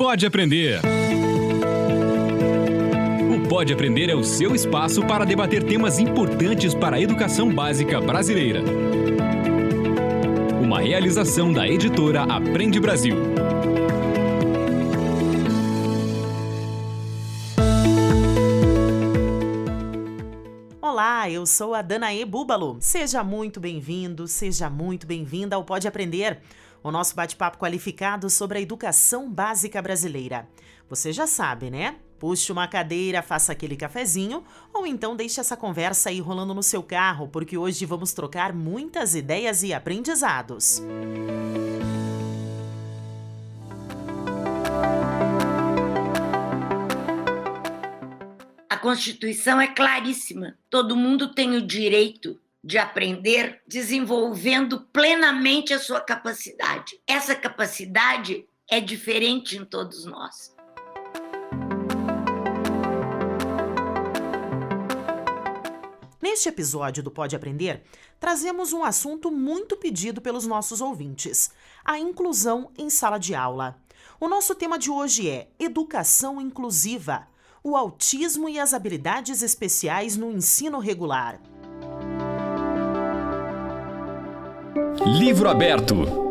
Pode Aprender. O Pode Aprender é o seu espaço para debater temas importantes para a educação básica brasileira. Uma realização da editora Aprende Brasil. Olá, eu sou a Danae Búbalo. Seja muito bem-vindo, seja muito bem-vinda ao Pode Aprender o nosso bate-papo qualificado sobre a educação básica brasileira. Você já sabe, né? Puxe uma cadeira, faça aquele cafezinho ou então deixe essa conversa aí rolando no seu carro, porque hoje vamos trocar muitas ideias e aprendizados. A Constituição é claríssima. Todo mundo tem o direito de aprender desenvolvendo plenamente a sua capacidade. Essa capacidade é diferente em todos nós. Neste episódio do Pode Aprender, trazemos um assunto muito pedido pelos nossos ouvintes: a inclusão em sala de aula. O nosso tema de hoje é Educação Inclusiva: o autismo e as habilidades especiais no ensino regular. Livro aberto.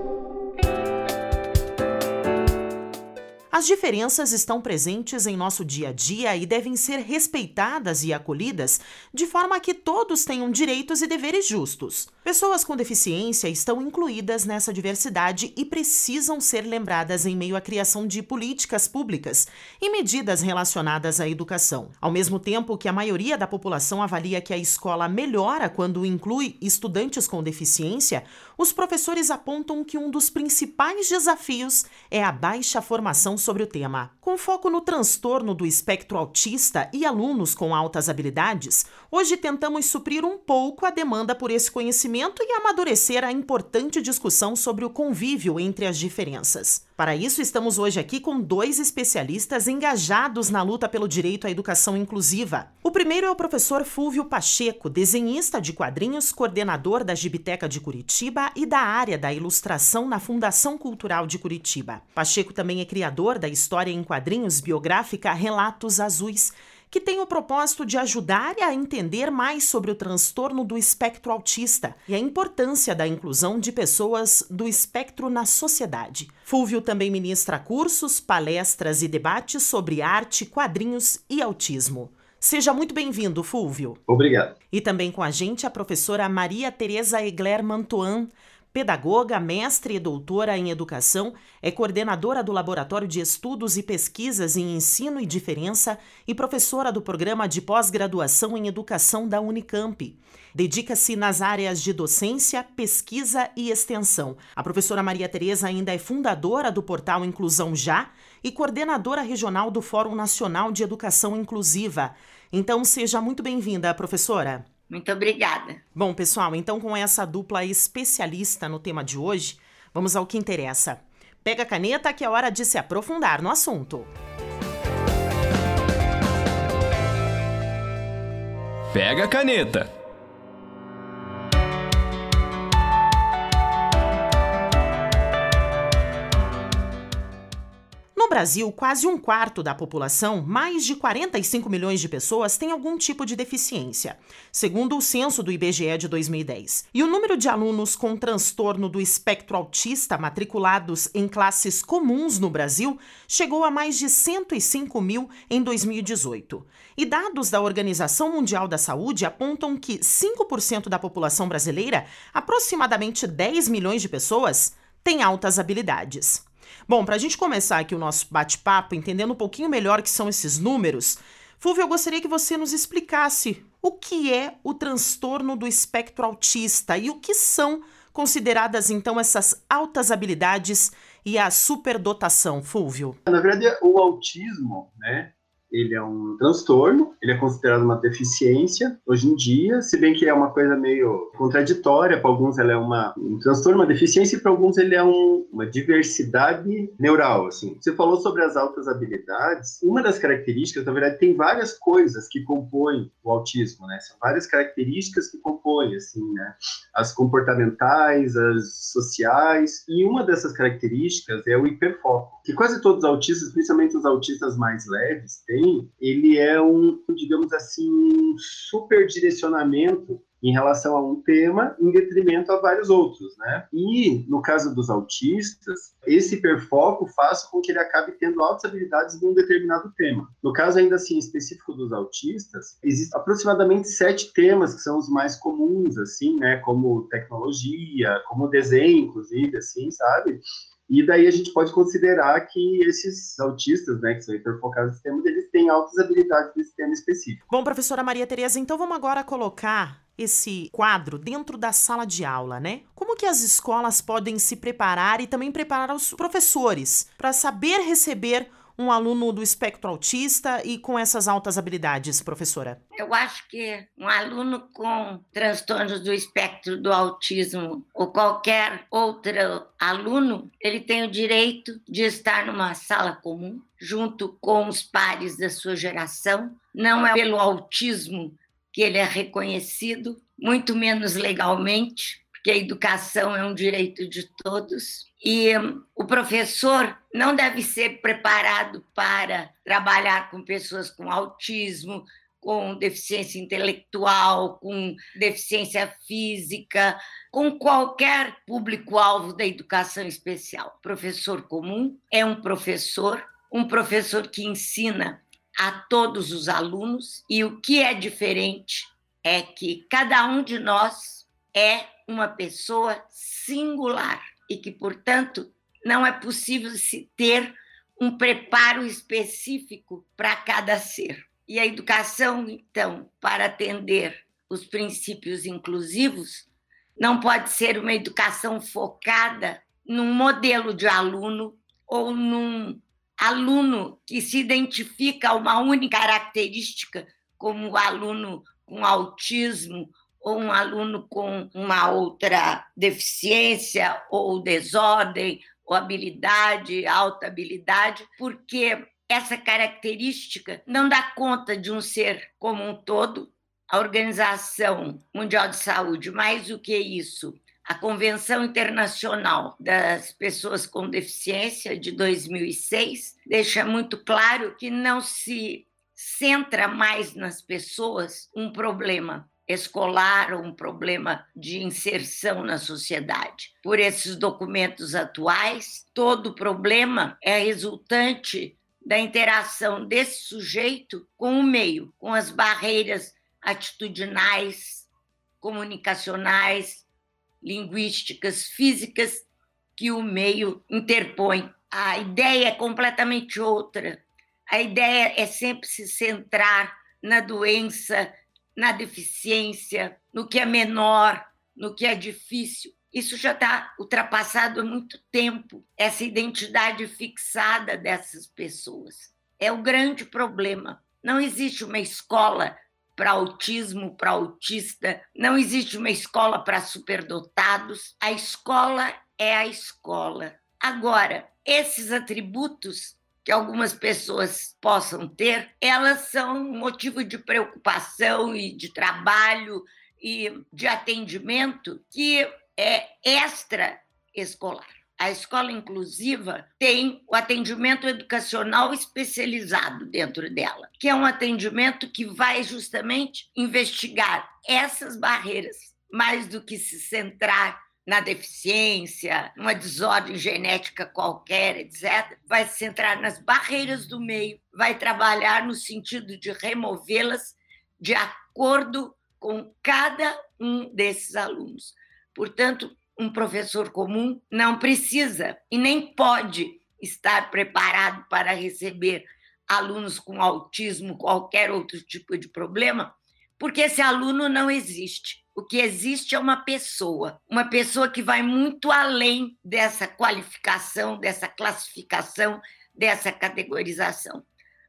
As diferenças estão presentes em nosso dia a dia e devem ser respeitadas e acolhidas de forma que todos tenham direitos e deveres justos. Pessoas com deficiência estão incluídas nessa diversidade e precisam ser lembradas em meio à criação de políticas públicas e medidas relacionadas à educação. Ao mesmo tempo que a maioria da população avalia que a escola melhora quando inclui estudantes com deficiência, os professores apontam que um dos principais desafios é a baixa formação sobre o tema. Com foco no transtorno do espectro autista e alunos com altas habilidades, hoje tentamos suprir um pouco a demanda por esse conhecimento e amadurecer a importante discussão sobre o convívio entre as diferenças. Para isso, estamos hoje aqui com dois especialistas engajados na luta pelo direito à educação inclusiva. O primeiro é o professor Fúvio Pacheco, desenhista de quadrinhos, coordenador da Gibiteca de Curitiba e da área da ilustração na Fundação Cultural de Curitiba. Pacheco também é criador da história em quadrinhos biográfica Relatos Azuis que tem o propósito de ajudar a entender mais sobre o transtorno do espectro autista e a importância da inclusão de pessoas do espectro na sociedade. Fúvio também ministra cursos, palestras e debates sobre arte, quadrinhos e autismo. Seja muito bem-vindo, Fúvio. Obrigado. E também com a gente a professora Maria Tereza Egler Mantuan, Pedagoga, mestre e doutora em educação, é coordenadora do Laboratório de Estudos e Pesquisas em Ensino e Diferença e professora do Programa de Pós-Graduação em Educação da Unicamp. Dedica-se nas áreas de docência, pesquisa e extensão. A professora Maria Tereza ainda é fundadora do portal Inclusão Já e coordenadora regional do Fórum Nacional de Educação Inclusiva. Então, seja muito bem-vinda, professora. Muito obrigada. Bom, pessoal, então com essa dupla especialista no tema de hoje, vamos ao que interessa. Pega a caneta que é hora de se aprofundar no assunto. Pega a caneta. Brasil, quase um quarto da população, mais de 45 milhões de pessoas, tem algum tipo de deficiência, segundo o censo do IBGE de 2010. E o número de alunos com transtorno do espectro autista matriculados em classes comuns no Brasil chegou a mais de 105 mil em 2018. E dados da Organização Mundial da Saúde apontam que 5% da população brasileira, aproximadamente 10 milhões de pessoas, tem altas habilidades. Bom, para a gente começar aqui o nosso bate-papo, entendendo um pouquinho melhor o que são esses números, Fulvio, eu gostaria que você nos explicasse o que é o transtorno do espectro autista e o que são consideradas então essas altas habilidades e a superdotação, Fulvio. Na verdade, o autismo, né, ele é um transtorno, ele é considerado uma deficiência hoje em dia, se bem que é uma coisa meio contraditória, para alguns ele é uma, um transtorno, uma deficiência, e para alguns ele é um, uma diversidade neural, assim. Você falou sobre as altas habilidades, uma das características, na verdade, tem várias coisas que compõem o autismo, né? São várias características que compõem, assim, né? As comportamentais, as sociais, e uma dessas características é o hiperfoco, que quase todos os autistas, principalmente os autistas mais leves, têm. Ele é um, digamos assim, um super direcionamento em relação a um tema em detrimento a vários outros, né? E no caso dos autistas, esse hiperfoco faz com que ele acabe tendo altas habilidades num determinado tema. No caso ainda assim específico dos autistas, existem aproximadamente sete temas que são os mais comuns, assim, né? Como tecnologia, como desenho, inclusive, assim, sabe? E daí a gente pode considerar que esses autistas, né, que são hiperfocados no tema, eles têm altas habilidades nesse tema específico. Bom, professora Maria Tereza, então vamos agora colocar esse quadro dentro da sala de aula, né? Como que as escolas podem se preparar e também preparar os professores para saber receber um aluno do espectro autista e com essas altas habilidades, professora? Eu acho que um aluno com transtornos do espectro do autismo ou qualquer outro aluno, ele tem o direito de estar numa sala comum junto com os pares da sua geração. Não é pelo autismo que ele é reconhecido, muito menos legalmente, porque a educação é um direito de todos. E um, o professor não deve ser preparado para trabalhar com pessoas com autismo, com deficiência intelectual, com deficiência física, com qualquer público-alvo da educação especial. Professor comum é um professor, um professor que ensina a todos os alunos, e o que é diferente é que cada um de nós é uma pessoa singular e que, portanto, não é possível se ter um preparo específico para cada ser. E a educação, então, para atender os princípios inclusivos, não pode ser uma educação focada num modelo de aluno ou num aluno que se identifica a uma única característica, como o aluno com autismo ou um aluno com uma outra deficiência ou desordem ou habilidade, alta habilidade, porque essa característica não dá conta de um ser como um todo. A Organização Mundial de Saúde, mais do que isso, a Convenção Internacional das Pessoas com Deficiência de 2006 deixa muito claro que não se centra mais nas pessoas um problema escolar ou um problema de inserção na sociedade. Por esses documentos atuais, todo problema é resultante da interação desse sujeito com o meio, com as barreiras atitudinais, comunicacionais, linguísticas, físicas que o meio interpõe. A ideia é completamente outra. A ideia é sempre se centrar na doença, na deficiência, no que é menor, no que é difícil. Isso já está ultrapassado há muito tempo, essa identidade fixada dessas pessoas. É o grande problema. Não existe uma escola para autismo, para autista, não existe uma escola para superdotados. A escola é a escola. Agora, esses atributos que algumas pessoas possam ter, elas são motivo de preocupação e de trabalho e de atendimento que é extra escolar. A escola inclusiva tem o atendimento educacional especializado dentro dela, que é um atendimento que vai justamente investigar essas barreiras, mais do que se centrar na deficiência, numa desordem genética qualquer, etc., vai se centrar nas barreiras do meio, vai trabalhar no sentido de removê-las de acordo com cada um desses alunos. Portanto, um professor comum não precisa e nem pode estar preparado para receber alunos com autismo, qualquer outro tipo de problema, porque esse aluno não existe. O que existe é uma pessoa, uma pessoa que vai muito além dessa qualificação, dessa classificação, dessa categorização.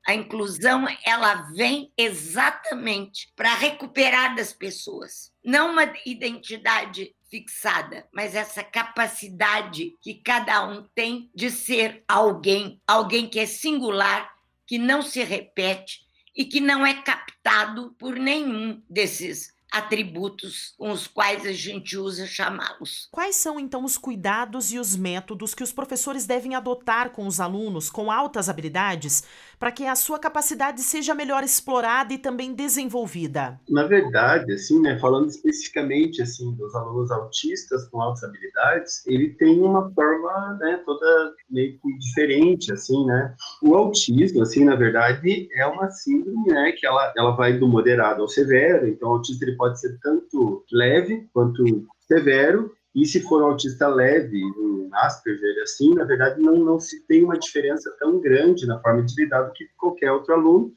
A inclusão ela vem exatamente para recuperar das pessoas, não uma identidade fixada, mas essa capacidade que cada um tem de ser alguém, alguém que é singular, que não se repete e que não é captado por nenhum desses atributos com os quais a gente usa chamá-los. Quais são então os cuidados e os métodos que os professores devem adotar com os alunos com altas habilidades para que a sua capacidade seja melhor explorada e também desenvolvida? Na verdade, assim, né, falando especificamente assim dos alunos autistas com altas habilidades, ele tem uma forma, né, toda meio que diferente, assim, né? O autismo, assim, na verdade, é uma síndrome, né, que ela, ela vai do moderado ao severo. Então, o autista ele pode ser tanto leve quanto severo. E se for um autista leve, um Asperger, assim, na verdade, não, não se tem uma diferença tão grande na forma de lidar do que qualquer outro aluno.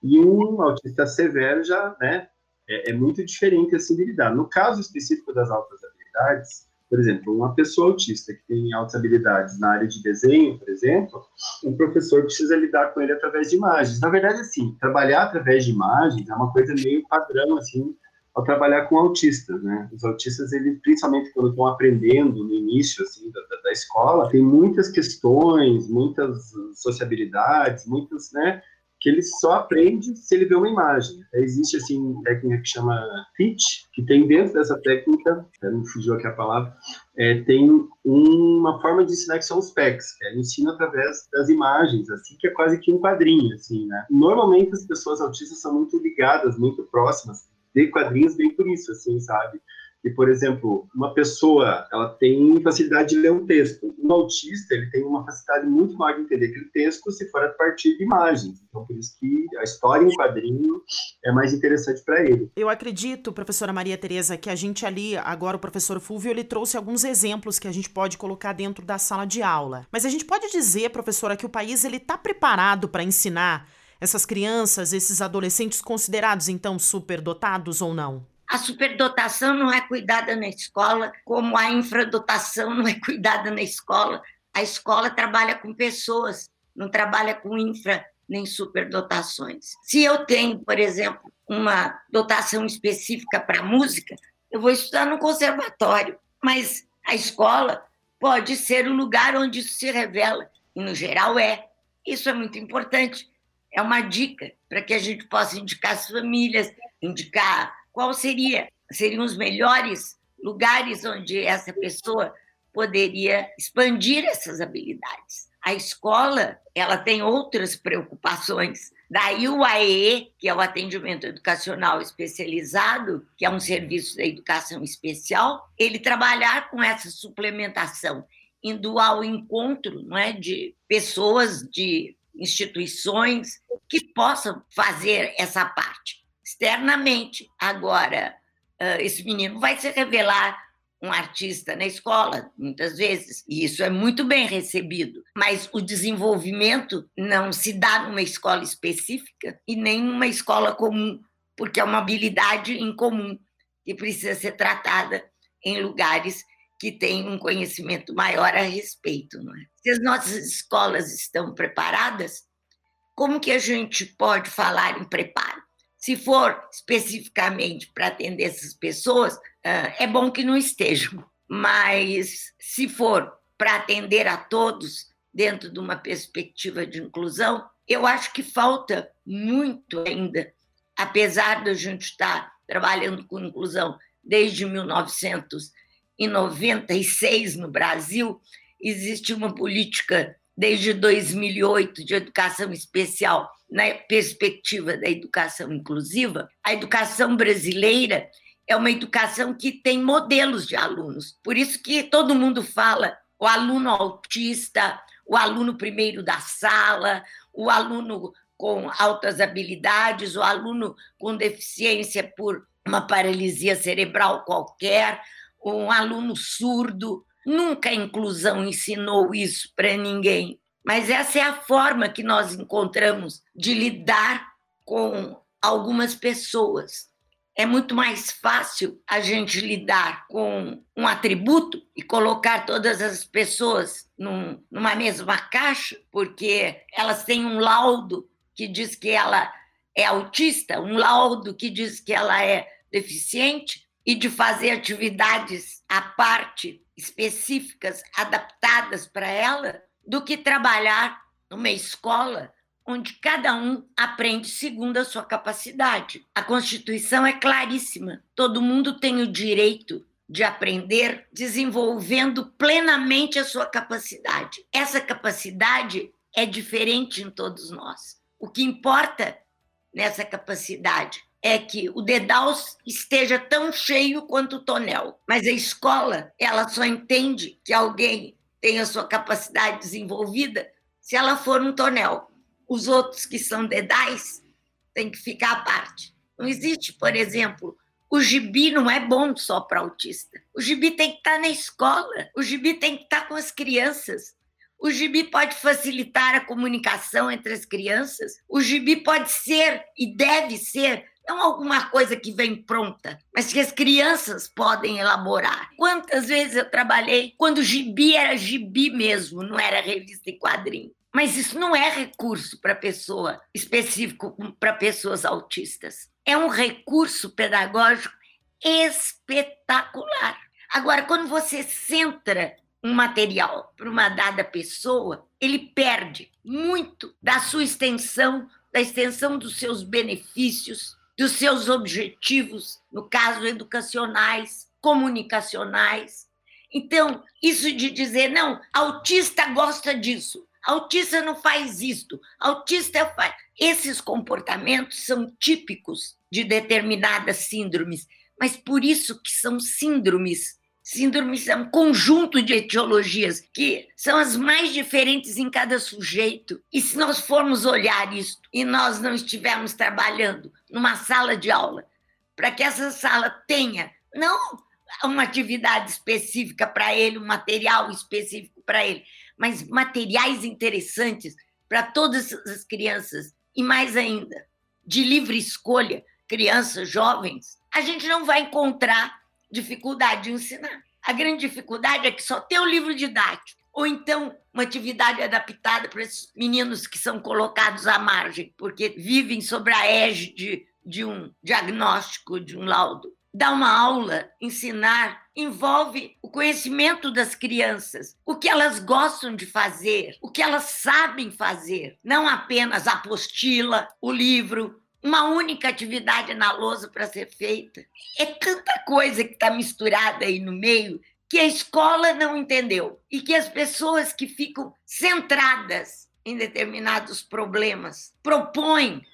E um autista severo já, né, é, é muito diferente assim de lidar. No caso específico das altas habilidades, por exemplo, uma pessoa autista que tem altas habilidades na área de desenho, por exemplo, um professor precisa lidar com ele através de imagens. Na verdade, assim, trabalhar através de imagens é uma coisa meio padrão, assim, ao trabalhar com autistas, né? Os autistas, eles, principalmente quando estão aprendendo no início, assim, da, da escola, tem muitas questões, muitas sociabilidades, muitas, né? que ele só aprende se ele vê uma imagem. Existe, assim, técnica que chama teach, que tem dentro dessa técnica, não fugiu aqui a palavra, é, tem uma forma de ensinar que são os PECs, que é ensino através das imagens, assim, que é quase que um quadrinho, assim, né? Normalmente as pessoas autistas são muito ligadas, muito próximas de quadrinhos bem por isso, assim, sabe? que, por exemplo, uma pessoa ela tem facilidade de ler um texto. Um autista ele tem uma facilidade muito maior de entender aquele texto se for a partir de imagens. Então, por isso que a história em quadrinho é mais interessante para ele. Eu acredito, professora Maria Tereza, que a gente ali, agora o professor Fulvio, ele trouxe alguns exemplos que a gente pode colocar dentro da sala de aula. Mas a gente pode dizer, professora, que o país ele está preparado para ensinar essas crianças, esses adolescentes considerados então superdotados ou não? A superdotação não é cuidada na escola, como a infradotação não é cuidada na escola. A escola trabalha com pessoas, não trabalha com infra nem superdotações. Se eu tenho, por exemplo, uma dotação específica para música, eu vou estudar no conservatório, mas a escola pode ser o lugar onde isso se revela, e no geral é. Isso é muito importante. É uma dica para que a gente possa indicar as famílias, indicar qual seria seriam os melhores lugares onde essa pessoa poderia expandir essas habilidades. A escola, ela tem outras preocupações. Daí o AEE, que é o atendimento educacional especializado, que é um serviço da educação especial, ele trabalhar com essa suplementação, indo ao encontro não é, de pessoas, de instituições que possam fazer essa parte externamente. Agora, esse menino vai se revelar um artista na escola, muitas vezes, e isso é muito bem recebido. Mas o desenvolvimento não se dá numa escola específica e nem numa escola comum, porque é uma habilidade incomum que precisa ser tratada em lugares que têm um conhecimento maior a respeito. Não é? Se as nossas escolas estão preparadas, como que a gente pode falar em preparo? Se for especificamente para atender essas pessoas, ah, é bom que não estejam. Mas se for para atender a todos dentro de uma perspectiva de inclusão, eu acho que falta muito ainda, apesar de a gente estar trabalhando com inclusão desde 1996 no Brasil, existe uma política desde 2008 de educação especial na perspectiva da educação inclusiva, a educação brasileira é uma educação que tem modelos de alunos. Por isso que todo mundo fala o aluno autista, o aluno primeiro da sala, o aluno com altas habilidades, o aluno com deficiência por uma paralisia cerebral qualquer, um aluno surdo. Nunca a inclusão ensinou isso para ninguém. Mas essa é a forma que nós encontramos de lidar com algumas pessoas. É muito mais fácil a gente lidar com um atributo e colocar todas as pessoas num, numa mesma caixa, porque elas têm um laudo que diz que ela é autista, um laudo que diz que ela é deficiente, e de fazer atividades à parte, específicas, adaptadas para ela, do que trabalhar numa escola onde cada um aprende segundo a sua capacidade. A Constituição é claríssima: todo mundo tem o direito de aprender desenvolvendo plenamente a sua capacidade. Essa capacidade é diferente em todos nós. O que importa nessa capacidade é que o dedal esteja tão cheio quanto o tonel. Mas a escola, ela só entende que alguém tem a sua capacidade desenvolvida se ela for um tonel. Os outros que são dedais têm que ficar à parte. Não existe, por exemplo, o gibi não é bom só para autista. O gibi tem que estar na escola, o gibi tem que estar com as crianças. O gibi pode facilitar a comunicação entre as crianças. O gibi pode ser e deve ser não alguma coisa que vem pronta, mas que as crianças podem elaborar. Quantas vezes eu trabalhei quando gibi era gibi mesmo, não era revista em quadrinho. Mas isso não é recurso para pessoa específico para pessoas autistas. É um recurso pedagógico espetacular. Agora, quando você centra um material para uma dada pessoa, ele perde muito da sua extensão, da extensão dos seus benefícios, dos seus objetivos, no caso educacionais, comunicacionais. Então, isso de dizer, não, autista gosta disso, autista não faz isto, autista faz. Esses comportamentos são típicos de determinadas síndromes, mas por isso que são síndromes Síndromes é um conjunto de etiologias que são as mais diferentes em cada sujeito. E se nós formos olhar isso e nós não estivermos trabalhando numa sala de aula, para que essa sala tenha não uma atividade específica para ele, um material específico para ele, mas materiais interessantes para todas as crianças e mais ainda, de livre escolha, crianças, jovens, a gente não vai encontrar dificuldade de ensinar. A grande dificuldade é que só tem o livro didático, ou então uma atividade adaptada para esses meninos que são colocados à margem, porque vivem sob a égide de um diagnóstico, de um laudo. Dar uma aula, ensinar, envolve o conhecimento das crianças, o que elas gostam de fazer, o que elas sabem fazer, não apenas a apostila, o livro, uma única atividade na lousa para ser feita. É tanta coisa que está misturada aí no meio que a escola não entendeu e que as pessoas que ficam centradas em determinados problemas propõem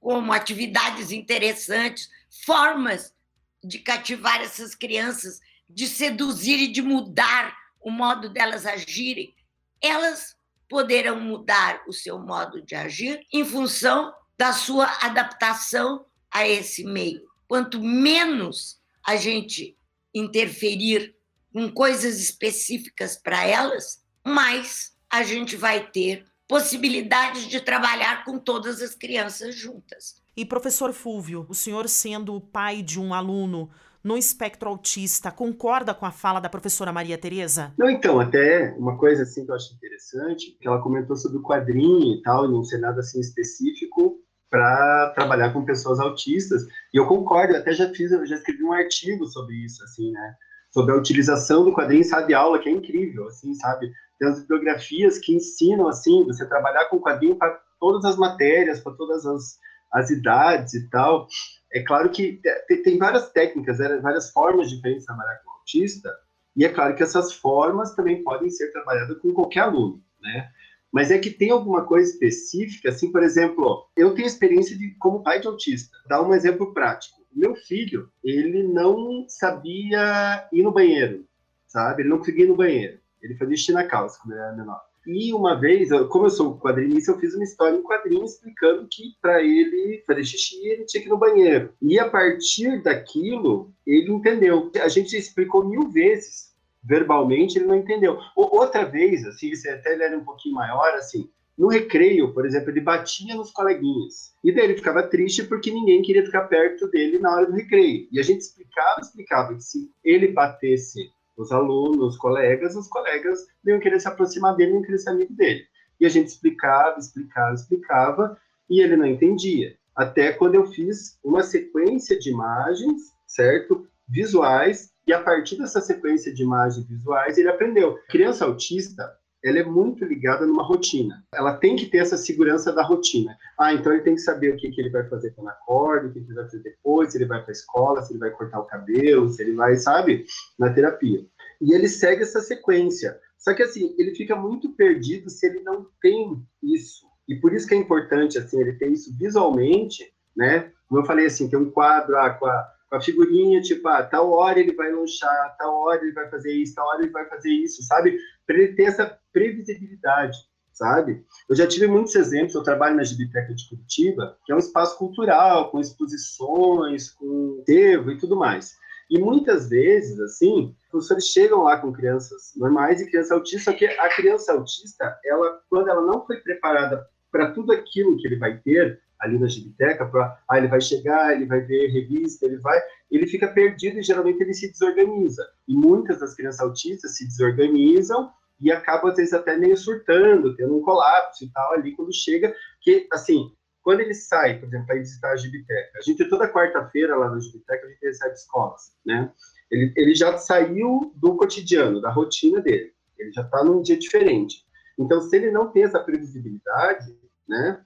como atividades interessantes, formas de cativar essas crianças, de seduzir e de mudar o modo delas agirem. Elas poderão mudar o seu modo de agir em função da sua adaptação a esse meio. Quanto menos a gente interferir com coisas específicas para elas, mais a gente vai ter possibilidades de trabalhar com todas as crianças juntas. E professor Fúvio, o senhor sendo o pai de um aluno no espectro autista, concorda com a fala da professora Maria Tereza? Não, então, até uma coisa assim que eu acho interessante, que ela comentou sobre o quadrinho e tal, não ser nada assim específico, para trabalhar com pessoas autistas. E eu concordo, eu até já fiz, já escrevi um artigo sobre isso, assim, né? Sobre a utilização do quadrinho de aula, que é incrível, assim, sabe? Tem as bibliografias que ensinam, assim, você trabalhar com quadrinho para todas as matérias, para todas as, as idades e tal. É claro que tem, tem várias técnicas, né? várias formas diferentes de trabalhar com autista, e é claro que essas formas também podem ser trabalhadas com qualquer aluno, né? Mas é que tem alguma coisa específica, assim, por exemplo, eu tenho experiência de como pai de autista. Dá um exemplo prático. Meu filho, ele não sabia ir no banheiro, sabe? Ele não conseguia ir no banheiro. Ele fazia xixi na calça quando ele era menor. E uma vez, como eu sou quadrinista, eu fiz uma história em quadrinho explicando que para ele fazer xixi ele tinha que ir no banheiro. E a partir daquilo, ele entendeu. A gente explicou mil vezes verbalmente ele não entendeu. Outra vez, assim, até ele era um pouquinho maior, assim, no recreio, por exemplo, ele batia nos coleguinhas. E daí ele ficava triste porque ninguém queria ficar perto dele na hora do recreio. E a gente explicava, explicava que se ele batesse os alunos, os colegas, os colegas não iam querer se aproximar dele, não iam querer ser amigo dele. E a gente explicava, explicava, explicava. e ele não entendia. Até quando eu fiz uma sequência de imagens, certo? Visuais, e a partir dessa sequência de imagens visuais ele aprendeu. Criança autista, ela é muito ligada numa rotina. Ela tem que ter essa segurança da rotina. Ah, então ele tem que saber o que, que ele vai fazer quando acorda, o que, que ele vai fazer depois, se ele vai para a escola, se ele vai cortar o cabelo, se ele vai, sabe, na terapia. E ele segue essa sequência. Só que assim, ele fica muito perdido se ele não tem isso. E por isso que é importante assim ele ter isso visualmente, né? Como eu falei assim, tem um quadro ah, com a com a figurinha, tipo, ah, tal hora ele vai lanchar, tal hora ele vai fazer isso, tal hora ele vai fazer isso, sabe? Para ele ter essa previsibilidade, sabe? Eu já tive muitos exemplos, eu trabalho na Biblioteca de Curitiba, que é um espaço cultural, com exposições, com tevo e tudo mais. E muitas vezes, assim, professores chegam lá com crianças normais e criança autista, só que a criança autista, ela, quando ela não foi preparada para tudo aquilo que ele vai ter, ali na biblioteca, para ah, ele vai chegar, ele vai ver revista, ele vai, ele fica perdido e geralmente ele se desorganiza. E muitas das crianças autistas se desorganizam e acabam às vezes até meio surtando, tendo um colapso e tal ali quando chega, que assim, quando ele sai, por exemplo, para visitar a biblioteca, a gente toda quarta-feira lá na biblioteca a gente recebe escolas, né? Ele, ele já saiu do cotidiano, da rotina dele. Ele já está num dia diferente. Então, se ele não tem essa previsibilidade, né,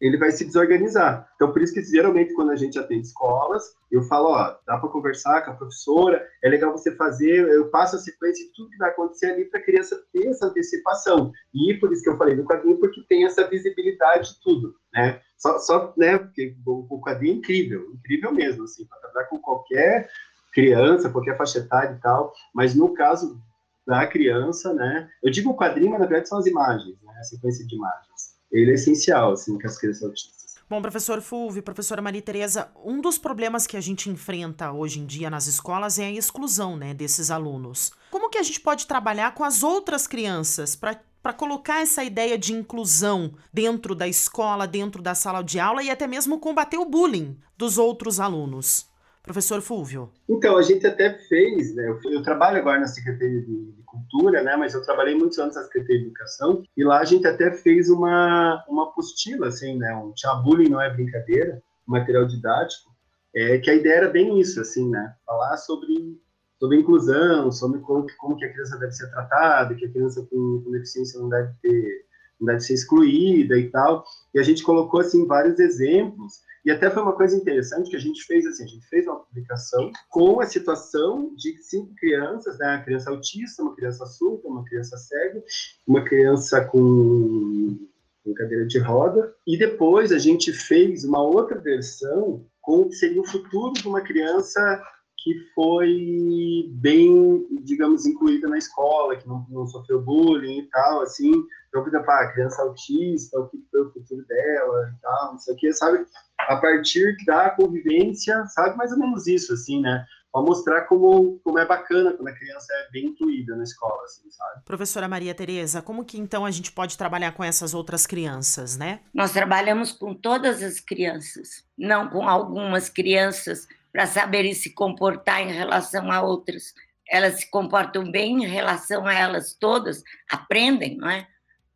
ele vai se desorganizar. Então, por isso que geralmente quando a gente atende escolas, eu falo, ó, dá para conversar com a professora, é legal você fazer, eu passo a sequência de tudo que vai acontecer ali para a criança ter essa antecipação. E por isso que eu falei no quadrinho, porque tem essa visibilidade de tudo, né? Só, só né, porque o, quadrinho é incrível, incrível mesmo, assim, para trabalhar com qualquer criança, qualquer faixa etária e tal, mas no caso da criança, né, eu digo o quadrinho, mas na verdade são as imagens, né, a sequência de imagens ele é essencial, assim, com as crianças autistas. Bom, professor Fulvio, professora Maria Tereza, um dos problemas que a gente enfrenta hoje em dia nas escolas é a exclusão, né, desses alunos. Como que a gente pode trabalhar com as outras crianças para para colocar essa ideia de inclusão dentro da escola, dentro da sala de aula e até mesmo combater o bullying dos outros alunos? Professor Fulvio. Então, a gente até fez, né? Eu, eu trabalho agora na Secretaria de, de, Cultura, né? Mas eu trabalhei muitos anos na Secretaria de Educação e lá a gente até fez uma, uma apostila, assim, né? Um bullying não é brincadeira, um material didático, é, que a ideia era bem isso, assim, né? Falar sobre sobre inclusão, sobre como, como que a criança deve ser tratada, que a criança com, com deficiência não deve ter não deve ser excluída e tal. E a gente colocou assim vários exemplos. E até foi uma coisa interessante que a gente fez assim, a gente fez uma publicação com a situação de cinco crianças, né, uma criança autista, uma criança surda, uma criança cega, uma criança com, com cadeira de roda, e depois a gente fez uma outra versão com o que seria o futuro de uma criança que foi bem, digamos, incluída na escola, que não, não sofreu bullying e tal, assim, dúvida para a criança autista, o que foi o futuro dela e tal, não sei o que, sabe? A partir da convivência, sabe? Mais ou menos isso, assim, né? Para mostrar como, como é bacana quando a criança é bem incluída na escola, assim, sabe? Professora Maria Tereza, como que então a gente pode trabalhar com essas outras crianças, né? Nós trabalhamos com todas as crianças, não com algumas crianças para saberem se comportar em relação a outras. Elas se comportam bem em relação a elas todas, aprendem não é?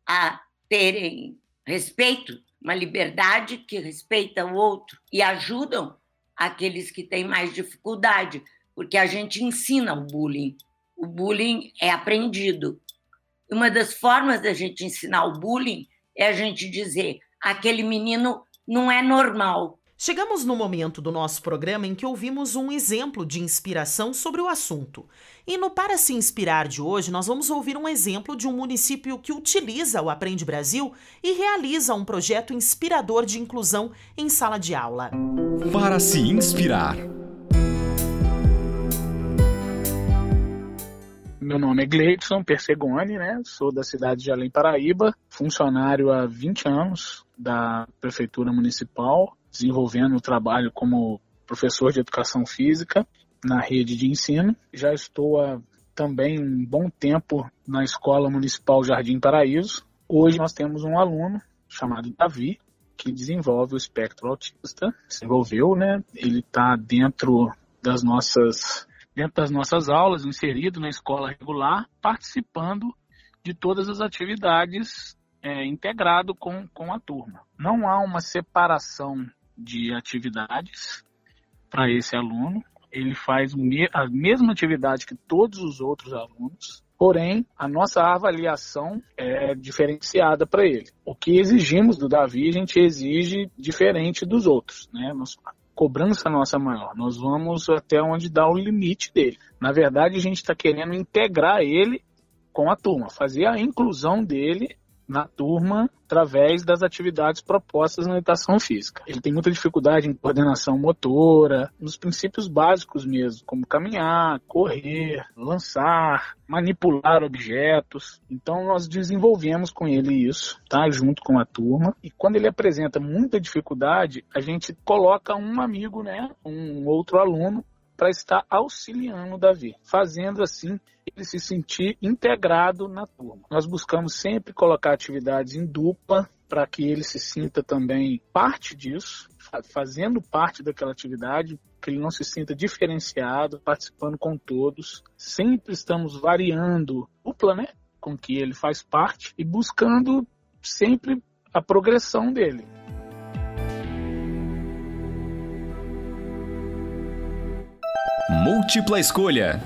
a terem respeito, uma liberdade que respeita o outro e ajudam aqueles que têm mais dificuldade, porque a gente ensina o bullying. O bullying é aprendido. Uma das formas da gente ensinar o bullying é a gente dizer: aquele menino não é normal, Chegamos no momento do nosso programa em que ouvimos um exemplo de inspiração sobre o assunto. E no Para Se Inspirar de hoje, nós vamos ouvir um exemplo de um município que utiliza o Aprende Brasil e realiza um projeto inspirador de inclusão em sala de aula. Para se inspirar. Meu nome é Gleidson Persegoni, né? Sou da cidade de Além Paraíba, funcionário há 20 anos da Prefeitura Municipal desenvolvendo o trabalho como professor de educação física na rede de ensino. Já estou há também um bom tempo na Escola Municipal Jardim Paraíso. Hoje nós temos um aluno chamado Davi, que desenvolve o espectro autista. Desenvolveu, né? Ele está dentro das nossas dentro das nossas aulas, inserido na escola regular, participando de todas as atividades é, integrado com, com a turma. Não há uma separação de atividades para esse aluno. Ele faz a mesma atividade que todos os outros alunos, porém a nossa avaliação é diferenciada para ele. O que exigimos do Davi, a gente exige diferente dos outros, né? a cobrança nossa é maior. Nós vamos até onde dá o limite dele. Na verdade, a gente está querendo integrar ele com a turma, fazer a inclusão dele na turma através das atividades propostas na educação física. Ele tem muita dificuldade em coordenação motora, nos princípios básicos mesmo, como caminhar, correr, lançar, manipular objetos. Então nós desenvolvemos com ele isso, tá, junto com a turma. E quando ele apresenta muita dificuldade, a gente coloca um amigo, né, um outro aluno para estar auxiliando Davi, fazendo assim ele se sentir integrado na turma. Nós buscamos sempre colocar atividades em dupla para que ele se sinta também parte disso, fazendo parte daquela atividade, que ele não se sinta diferenciado, participando com todos. Sempre estamos variando dupla, né, com que ele faz parte e buscando sempre a progressão dele. Múltipla escolha.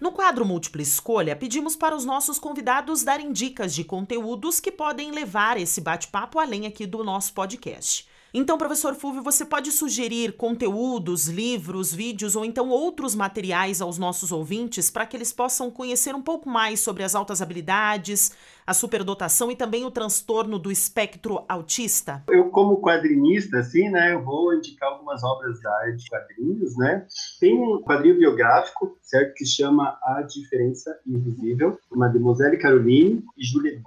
No quadro Múltipla Escolha, pedimos para os nossos convidados darem dicas de conteúdos que podem levar esse bate-papo além aqui do nosso podcast. Então, professor Fulvio, você pode sugerir conteúdos, livros, vídeos ou então outros materiais aos nossos ouvintes para que eles possam conhecer um pouco mais sobre as altas habilidades, a superdotação e também o transtorno do espectro autista? Eu, como quadrinista, assim, né, eu vou indicar algumas obras da de quadrinhos, né? Tem um quadrinho biográfico, certo, que chama A Diferença Invisível, Mademoiselle Caroline e Julia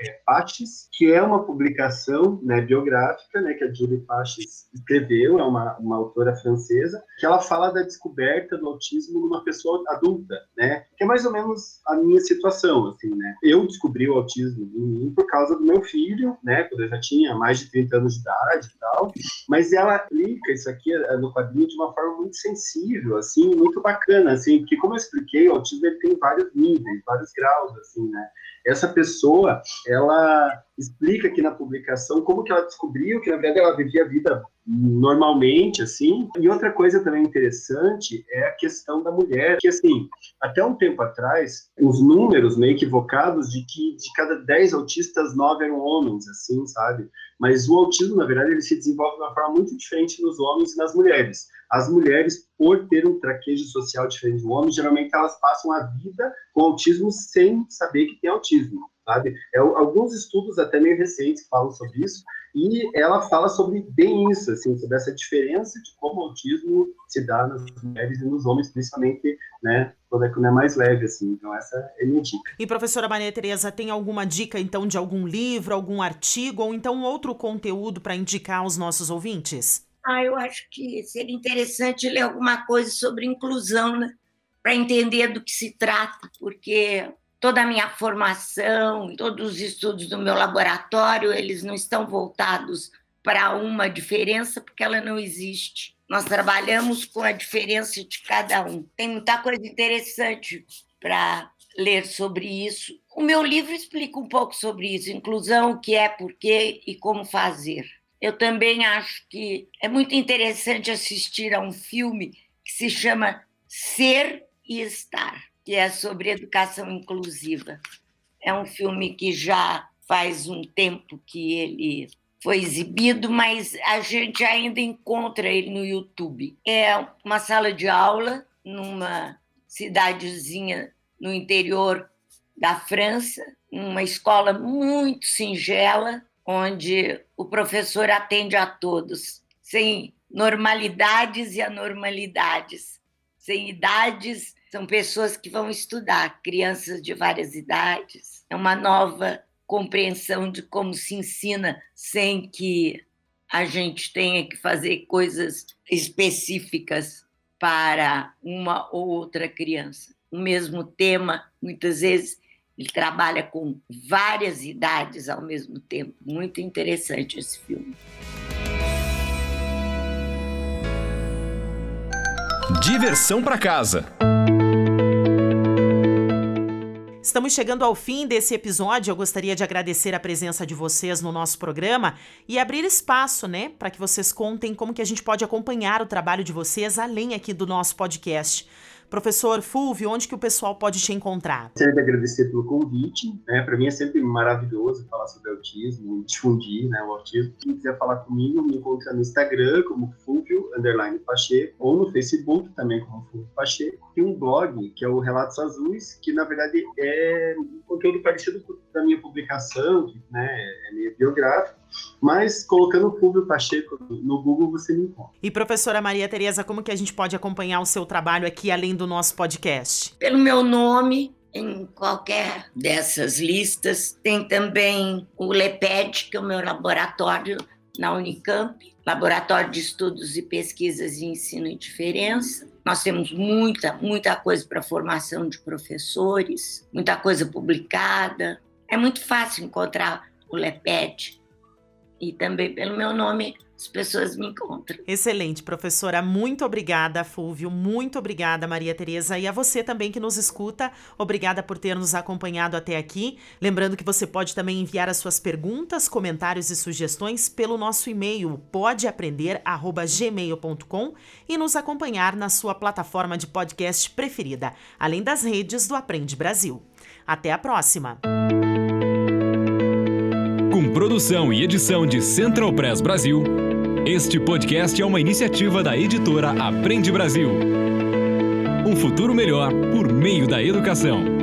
é, Paches, que é uma publicação né, biográfica, né, que a Julia Paches escreveu, é uma, uma autora francesa, que ela fala da descoberta do autismo numa pessoa adulta, né? Que é mais ou menos a minha situação, assim, né? Eu descobri o autismo em mim por causa do meu filho, né? Quando eu já tinha mais de 30 anos de idade e tal. Mas ela aplica isso aqui eh, no quadrinho de uma forma muito sensível, assim, muito bacana, assim, porque como eu expliquei, o autismo ele tem vários níveis, vários graus, assim, né? Essa pessoa, ela explica aqui na publicação como que ela descobriu que, na verdade, ela vivia a vida normalmente, assim. E outra coisa também interessante é a questão da mulher, que, assim, até um tempo atrás, os números meio equivocados de que de cada 10 autistas, 9 eram homens, assim, sabe? Mas o autismo, na verdade, ele se desenvolve de uma forma muito diferente nos homens e nas mulheres. As mulheres, por ter um traquejo social diferente do homem, geralmente elas passam a vida com autismo sem saber que tem autismo sabe? É, alguns estudos até meio recentes falam sobre isso, e ela fala sobre bem isso, assim, sobre essa diferença de como o autismo se dá nas mulheres e nos homens, principalmente, né, quando é, é mais leve, assim. Então, essa é minha dica. E, professora Maria Tereza, tem alguma dica, então, de algum livro, algum artigo, ou então outro conteúdo para indicar aos nossos ouvintes? Ah, eu acho que seria interessante ler alguma coisa sobre inclusão, né? Para entender do que se trata, porque toda a minha formação, todos os estudos do meu laboratório, eles não estão voltados para uma diferença, porque ela não existe. Nós trabalhamos com a diferença de cada um. Tem muita coisa interessante para ler sobre isso. O meu livro explica um pouco sobre isso, inclusão, o que é, por quê e como fazer. Eu também acho que é muito interessante assistir a um filme que se chama Ser e Estar que é sobre educação inclusiva. É um filme que já faz um tempo que ele foi exibido, mas a gente ainda encontra ele no YouTube. É uma sala de aula numa cidadezinha no interior da França, uma escola muito singela, onde o professor atende a todos, sem normalidades e anormalidades, sem idades são pessoas que vão estudar, crianças de várias idades. É uma nova compreensão de como se ensina sem que a gente tenha que fazer coisas específicas para uma ou outra criança. O mesmo tema, muitas vezes, ele trabalha com várias idades ao mesmo tempo. Muito interessante esse filme. Diversão para casa. Estamos chegando ao fim desse episódio. Eu gostaria de agradecer a presença de vocês no nosso programa e abrir espaço, né, para que vocês contem como que a gente pode acompanhar o trabalho de vocês além aqui do nosso podcast. Professor Fulvio, onde que o pessoal pode te encontrar? De agradecer pelo convite. Né? Para mim é sempre maravilhoso falar sobre autismo, difundir né, o autismo. Quem quiser falar comigo, me encontra no Instagram como Fulvio Underline Pacheco ou no Facebook também como Fulvio Pacheco. Tem um blog que é o Relatos Azuis, que na verdade é um conteúdo parecido com da minha publicação, né, é meio biográfico, mas colocando o Fulvio Pacheco no Google você me encontra. E professora Maria Tereza, como que a gente pode acompanhar o seu trabalho aqui além do nosso podcast? Pelo meu nome, em qualquer dessas listas. Tem também o LEPED, que é o meu laboratório na Unicamp, Laboratório de Estudos e Pesquisas em Ensino e Diferença. Nós temos muita, muita coisa para formação de professores, muita coisa publicada. É muito fácil encontrar o LEPED e também pelo meu nome as pessoas me encontram. Excelente, professora. Muito obrigada, Fulvio. Muito obrigada, Maria Tereza. E a você também que nos escuta, obrigada por ter nos acompanhado até aqui. Lembrando que você pode também enviar as suas perguntas, comentários e sugestões pelo nosso e-mail podeaprender@gmail.com e nos acompanhar na sua plataforma de podcast preferida, além das redes do Aprende Brasil. Até a próxima. Produção e edição de Central Press Brasil, este podcast é uma iniciativa da editora Aprende Brasil. Um futuro melhor por meio da educação.